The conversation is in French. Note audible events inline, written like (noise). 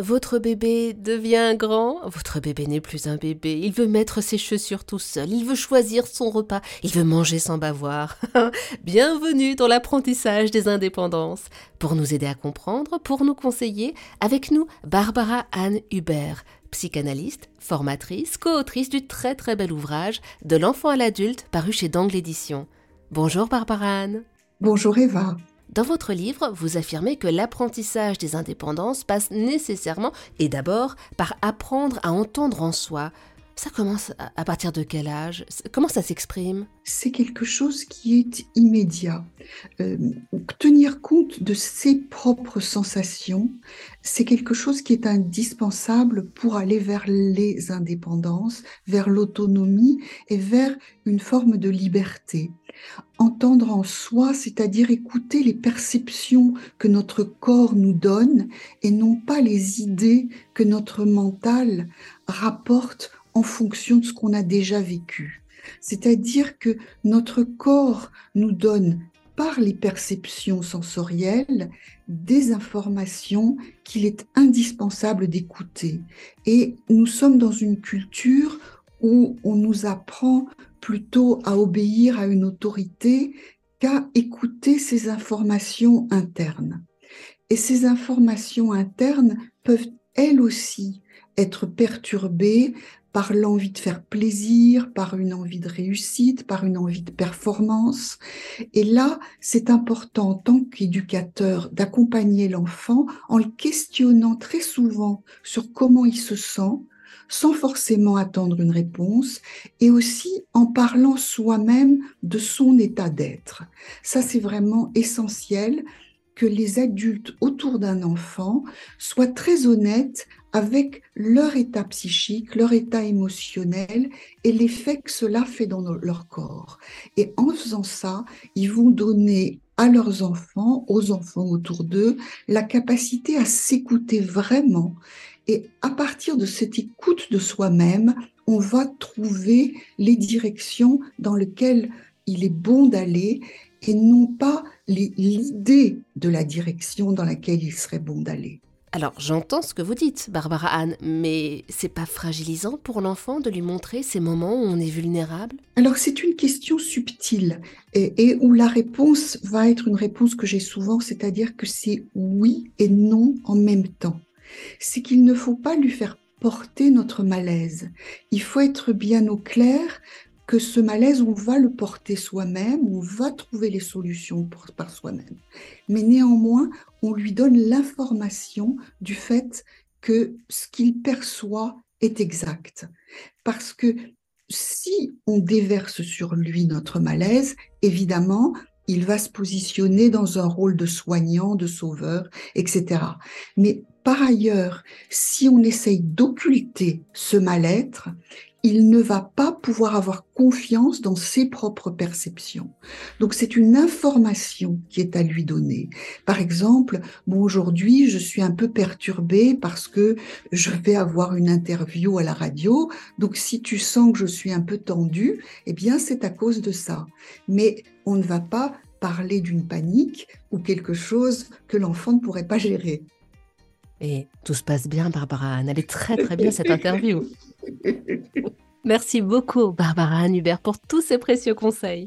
Votre bébé devient grand, votre bébé n'est plus un bébé, il veut mettre ses chaussures tout seul, il veut choisir son repas, il veut manger sans bavoir. (laughs) Bienvenue dans l'apprentissage des indépendances. Pour nous aider à comprendre, pour nous conseiller, avec nous Barbara Anne Hubert, psychanalyste, formatrice, co-autrice du très très bel ouvrage De l'enfant à l'adulte paru chez Dangle Éditions. Bonjour Barbara Anne. Bonjour Eva. Dans votre livre, vous affirmez que l'apprentissage des indépendances passe nécessairement et d'abord par apprendre à entendre en soi. Ça commence à partir de quel âge? Comment ça s'exprime? C'est quelque chose qui est immédiat. Euh, tenir compte de ses propres sensations, c'est quelque chose qui est indispensable pour aller vers les indépendances, vers l'autonomie et vers une forme de liberté. Entendre en soi, c'est-à-dire écouter les perceptions que notre corps nous donne et non pas les idées que notre mental rapporte en fonction de ce qu'on a déjà vécu. C'est-à-dire que notre corps nous donne par les perceptions sensorielles des informations qu'il est indispensable d'écouter. Et nous sommes dans une culture où on nous apprend plutôt à obéir à une autorité qu'à écouter ces informations internes. Et ces informations internes peuvent elles aussi être perturbées par l'envie de faire plaisir, par une envie de réussite, par une envie de performance. Et là, c'est important en tant qu'éducateur d'accompagner l'enfant en le questionnant très souvent sur comment il se sent, sans forcément attendre une réponse, et aussi en parlant soi-même de son état d'être. Ça, c'est vraiment essentiel que les adultes autour d'un enfant soient très honnêtes avec leur état psychique, leur état émotionnel et l'effet que cela fait dans leur corps. Et en faisant ça, ils vont donner à leurs enfants, aux enfants autour d'eux, la capacité à s'écouter vraiment. Et à partir de cette écoute de soi-même, on va trouver les directions dans lesquelles il est bon d'aller et non pas l'idée de la direction dans laquelle il serait bon d'aller. Alors j'entends ce que vous dites, Barbara Anne, mais c'est pas fragilisant pour l'enfant de lui montrer ces moments où on est vulnérable? Alors c'est une question subtile et, où la réponse va être une réponse que j'ai souvent, c'est-à-dire que c'est oui et non en même temps. C'est qu'il ne faut pas lui faire porter notre malaise. Il faut être bien au clair que ce malaise, on va le porter soi-même, on va trouver les solutions par soi-même. Mais néanmoins, on lui donne l'information du fait que ce qu'il perçoit est exact. Parce que si on déverse sur lui notre malaise, évidemment, il va se positionner dans un rôle de soignant, de sauveur, etc. Mais par ailleurs, si on essaye d'occulter ce mal-être, il ne va pas pouvoir avoir confiance dans ses propres perceptions. Donc c'est une information qui est à lui donner. Par exemple, bon aujourd'hui je suis un peu perturbée parce que je vais avoir une interview à la radio. Donc si tu sens que je suis un peu tendue, eh bien c'est à cause de ça. Mais on ne va pas parler d'une panique ou quelque chose que l'enfant ne pourrait pas gérer. Et tout se passe bien, Barbara. Anne. Elle est très très bien cette interview. (laughs) Merci beaucoup, Barbara Hubert, pour tous ces précieux conseils.